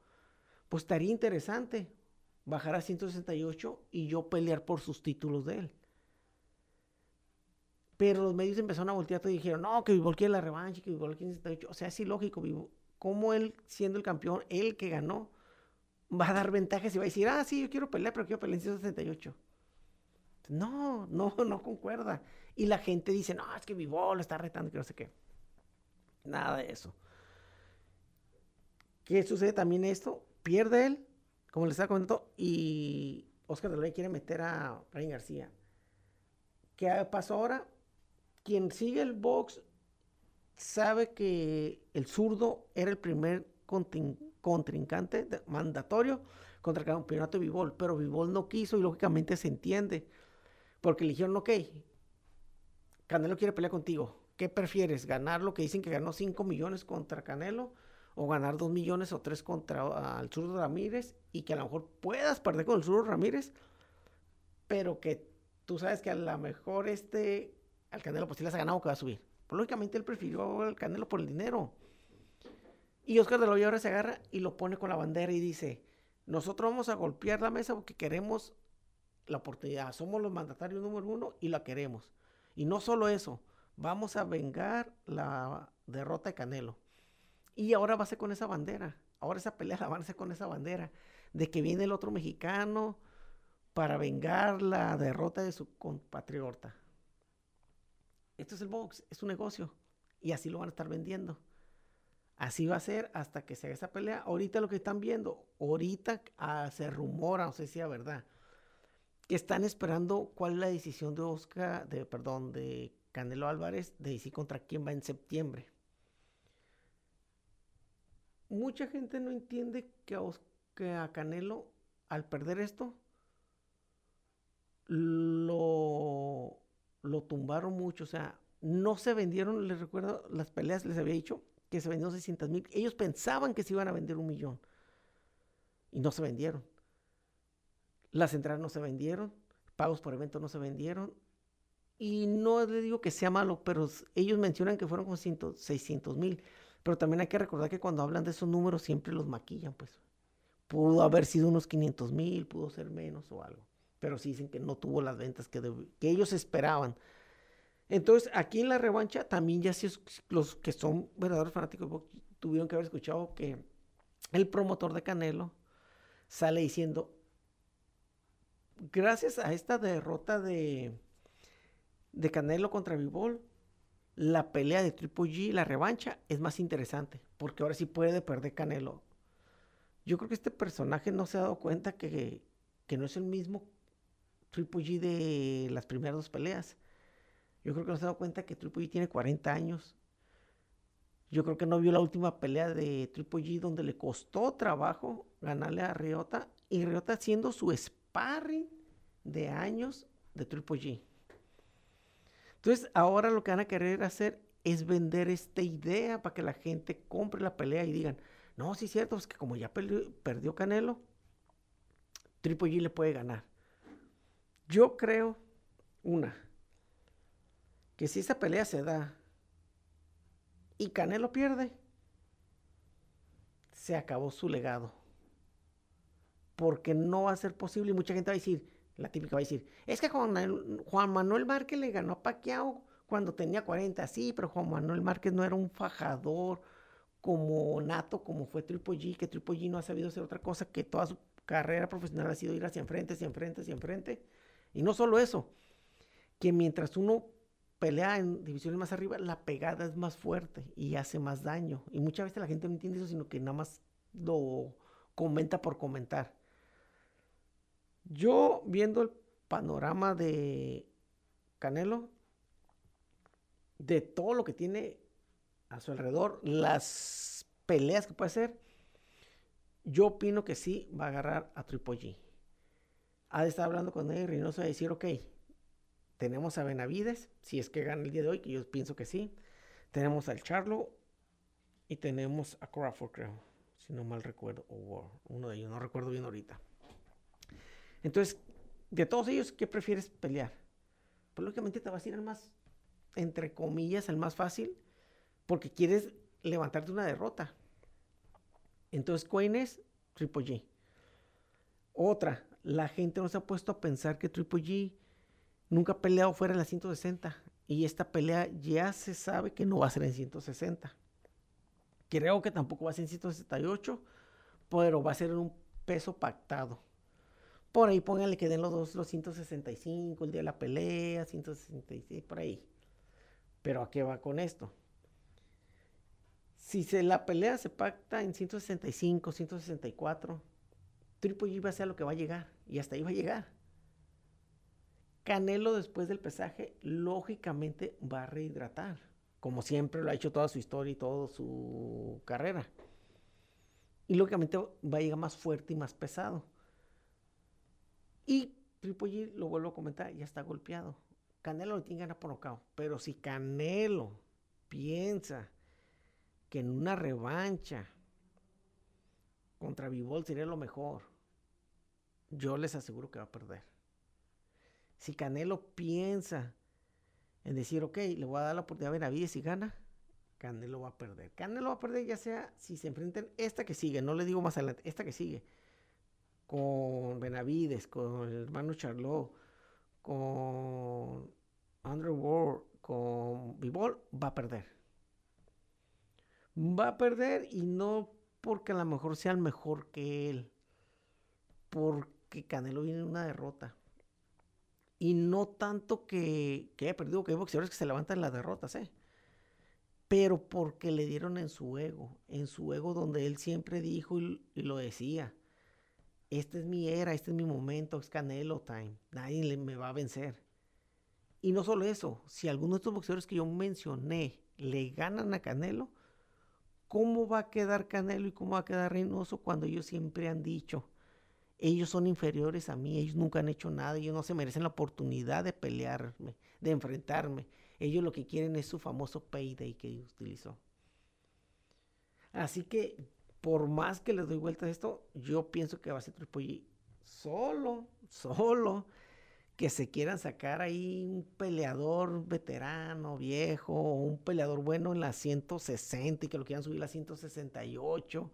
pues estaría interesante bajar a 168 y yo pelear por sus títulos de él. Pero los medios empezaron a voltear y dijeron, no, que Vivol quiere la revancha, que Vivol quiere 168. O sea, es ilógico, Vivol. ¿Cómo él, siendo el campeón, él que ganó, va a dar ventajas y va a decir, ah, sí, yo quiero pelear, pero quiero pelear en 168? No, no, no concuerda. Y la gente dice, no, es que Vivol lo está retando, que no sé qué. Nada de eso. ¿Qué sucede también esto? Pierde él, como les estaba comentando, y Oscar de la quiere meter a Ryan García. ¿Qué pasó ahora? Quien sigue el box sabe que el zurdo era el primer contrincante mandatorio contra el campeonato de Vivol, pero Vivol no quiso y lógicamente se entiende, porque le dijeron, ok, Canelo quiere pelear contigo, ¿qué prefieres? ¿Ganar lo que dicen que ganó 5 millones contra Canelo? ¿O ganar 2 millones o 3 contra el zurdo Ramírez? Y que a lo mejor puedas perder con el zurdo Ramírez, pero que tú sabes que a lo mejor este, al Canelo pues sí les ha ganado que va a subir. Lógicamente él prefirió al Canelo por el dinero. Y Oscar de la Hoya ahora se agarra y lo pone con la bandera y dice, nosotros vamos a golpear la mesa porque queremos la oportunidad. Somos los mandatarios número uno y la queremos. Y no solo eso, vamos a vengar la derrota de Canelo. Y ahora va a ser con esa bandera. Ahora esa pelea la van a hacer con esa bandera. De que viene el otro mexicano para vengar la derrota de su compatriota. Esto es el box, es un negocio. Y así lo van a estar vendiendo. Así va a ser hasta que se haga esa pelea. Ahorita lo que están viendo, ahorita ah, se rumora, no sé si es verdad, que están esperando cuál es la decisión de Oscar, de, perdón, de Canelo Álvarez de decir contra quién va en septiembre. Mucha gente no entiende que a, a Canelo, al perder esto, lo, lo tumbaron mucho. O sea, no se vendieron, les recuerdo, las peleas les había dicho que se vendieron 600 mil. Ellos pensaban que se iban a vender un millón. Y no se vendieron. Las entradas no se vendieron, pagos por evento no se vendieron. Y no les digo que sea malo, pero ellos mencionan que fueron como 600 mil. Pero también hay que recordar que cuando hablan de esos números siempre los maquillan, pues. Pudo haber sido unos 500 mil, pudo ser menos o algo. Pero sí dicen que no tuvo las ventas que, ellos esperaban. Entonces, aquí en la revancha también ya sí los que son verdaderos fanáticos tuvieron que haber escuchado que el promotor de Canelo sale diciendo, gracias a esta derrota de, de Canelo contra Vivol, la pelea de Triple G, la revancha, es más interesante, porque ahora sí puede perder Canelo. Yo creo que este personaje no se ha dado cuenta que, que no es el mismo Triple G de las primeras dos peleas. Yo creo que no se ha dado cuenta que Triple G tiene 40 años. Yo creo que no vio la última pelea de Triple G donde le costó trabajo ganarle a Riota y Riota siendo su sparring de años de Triple G. Entonces, ahora lo que van a querer hacer es vender esta idea para que la gente compre la pelea y digan, no, sí es cierto, es que como ya perdió, Canelo, Triple G le puede ganar. Yo creo, una, que si esa pelea se da y Canelo pierde, se acabó su legado. Porque no va a ser posible y mucha gente va a decir, la típica va a decir, es que Juan, Juan Manuel Márquez le ganó a Pacquiao cuando tenía 40, sí, pero Juan Manuel Márquez no era un fajador como nato, como fue Triple G, que Triple G no ha sabido hacer otra cosa que toda su carrera profesional ha sido ir hacia enfrente, hacia enfrente, hacia enfrente. Y no solo eso, que mientras uno pelea en divisiones más arriba, la pegada es más fuerte y hace más daño. Y muchas veces la gente no entiende eso, sino que nada más lo comenta por comentar. Yo viendo el panorama de Canelo, de todo lo que tiene a su alrededor, las peleas que puede hacer, yo opino que sí va a agarrar a Triple G. Ha de estar hablando con él y va a decir, ok, tenemos a Benavides, si es que gana el día de hoy, que yo pienso que sí. Tenemos al Charlo y tenemos a Crawford, creo, si no mal recuerdo, o uno de ellos, no recuerdo bien ahorita. Entonces, de todos ellos, ¿qué prefieres pelear? Pues lógicamente te vas a ir al más, entre comillas, el más fácil, porque quieres levantarte una derrota. Entonces, ¿cuál es? Triple G. Otra, la gente no se ha puesto a pensar que Triple G nunca ha peleado fuera de la 160. Y esta pelea ya se sabe que no va a ser en 160. Creo que tampoco va a ser en 168, pero va a ser en un peso pactado. Por ahí pónganle que den los dos los 165, el día de la pelea, 166, por ahí. Pero ¿a qué va con esto? Si se, la pelea se pacta en 165, 164, Triple G va a ser lo que va a llegar. Y hasta ahí va a llegar. Canelo después del pesaje, lógicamente va a rehidratar. Como siempre lo ha hecho toda su historia y toda su carrera. Y lógicamente va a llegar más fuerte y más pesado. Y Triple G, lo vuelvo a comentar, ya está golpeado. Canelo lo tiene ganas por nocaut. Pero si Canelo piensa que en una revancha contra Bivol sería lo mejor, yo les aseguro que va a perder. Si Canelo piensa en decir, ok, le voy a dar la oportunidad a Benavides y gana, Canelo va a perder. Canelo va a perder ya sea si se enfrentan esta que sigue, no le digo más adelante, esta que sigue con Benavides, con el hermano Charlot, con Andrew Ward, con Bivol, va a perder. Va a perder y no porque a lo mejor sea el mejor que él, porque Canelo viene en una derrota. Y no tanto que, que haya perdido, que hay boxeadores que se levantan las derrotas, ¿eh? Pero porque le dieron en su ego, en su ego donde él siempre dijo y lo decía esta es mi era, este es mi momento, es Canelo time, nadie me va a vencer. Y no solo eso, si alguno de estos boxeadores que yo mencioné le ganan a Canelo, ¿cómo va a quedar Canelo y cómo va a quedar Reynoso cuando ellos siempre han dicho, ellos son inferiores a mí, ellos nunca han hecho nada, ellos no se merecen la oportunidad de pelearme, de enfrentarme. Ellos lo que quieren es su famoso payday que utilizó. Así que por más que les doy vuelta a esto, yo pienso que va a ser Triple solo, solo, que se quieran sacar ahí un peleador veterano, viejo, o un peleador bueno en la 160 y que lo quieran subir a la 168,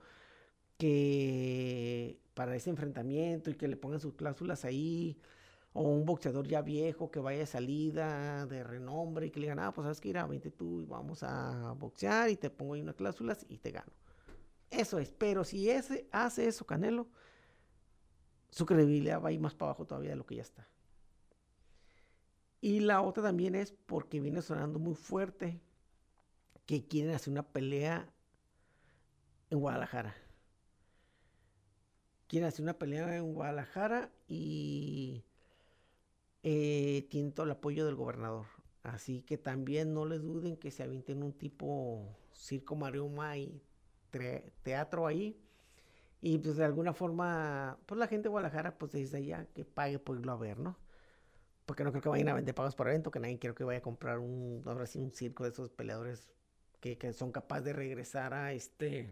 que para ese enfrentamiento y que le pongan sus cláusulas ahí, o un boxeador ya viejo que vaya de salida de renombre y que le digan, ah, pues sabes que ir a 20 tú y vamos a boxear y te pongo ahí unas cláusulas y te gano. Eso es, pero si ese hace eso Canelo, su credibilidad va a ir más para abajo todavía de lo que ya está. Y la otra también es porque viene sonando muy fuerte que quieren hacer una pelea en Guadalajara. Quieren hacer una pelea en Guadalajara y eh, tienen todo el apoyo del gobernador. Así que también no les duden que se avienten un tipo circo Mario May teatro ahí. Y pues de alguna forma, pues la gente de Guadalajara, pues desde allá que pague por irlo a ver, ¿no? porque no creo que vayan a vender pagos por evento, que nadie quiero que vaya a comprar un, ahora sí, un circo de esos peleadores que, que son capaces de regresar a este,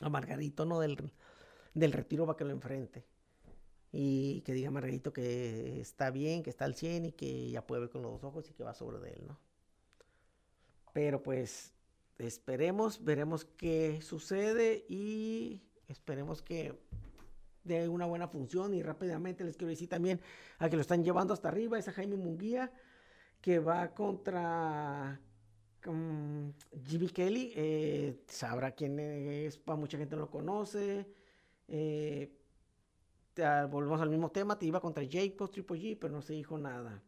a Margarito, ¿no? Del, del retiro para que lo enfrente. Y que diga Margarito que está bien, que está al 100 y que ya puede ver con los dos ojos y que va sobre de él, ¿no? Pero pues esperemos, veremos qué sucede y esperemos que de una buena función y rápidamente les quiero decir también a que lo están llevando hasta arriba, es a Jaime Munguía que va contra um, Jimmy Kelly, eh, sabrá quién es, para mucha gente no lo conoce, eh, volvemos al mismo tema, te iba contra Jake post Triple G, pero no se dijo nada.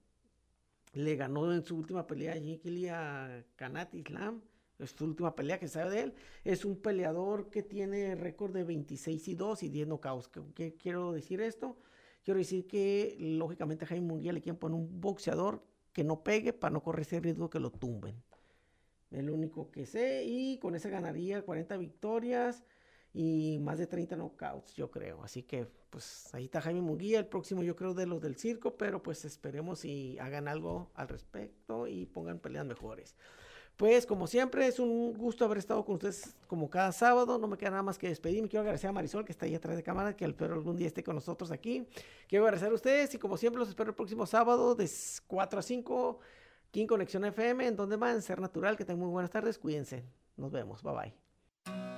Le ganó en su última pelea a Jimmy Kelly a Kanat Islam es su última pelea que sabe de él. Es un peleador que tiene récord de 26 y 2 y 10 knockouts. ¿Qué, quiero decir esto? Quiero decir que lógicamente a Jaime Munguía le quieren poner un boxeador que no pegue para no correr ese riesgo que lo tumben. Es lo único que sé y con ese ganaría 40 victorias y más de 30 knockouts, yo creo. Así que pues ahí está Jaime Munguía, el próximo yo creo de los del circo, pero pues esperemos y hagan algo al respecto y pongan peleas mejores. Pues como siempre es un gusto haber estado con ustedes como cada sábado. No me queda nada más que despedirme. Quiero agradecer a Marisol que está ahí atrás de cámara, que espero algún día esté con nosotros aquí. Quiero agradecer a ustedes y como siempre los espero el próximo sábado de 4 a 5 aquí en Conexión FM, en donde en Ser Natural. Que tengan muy buenas tardes. Cuídense. Nos vemos. Bye bye.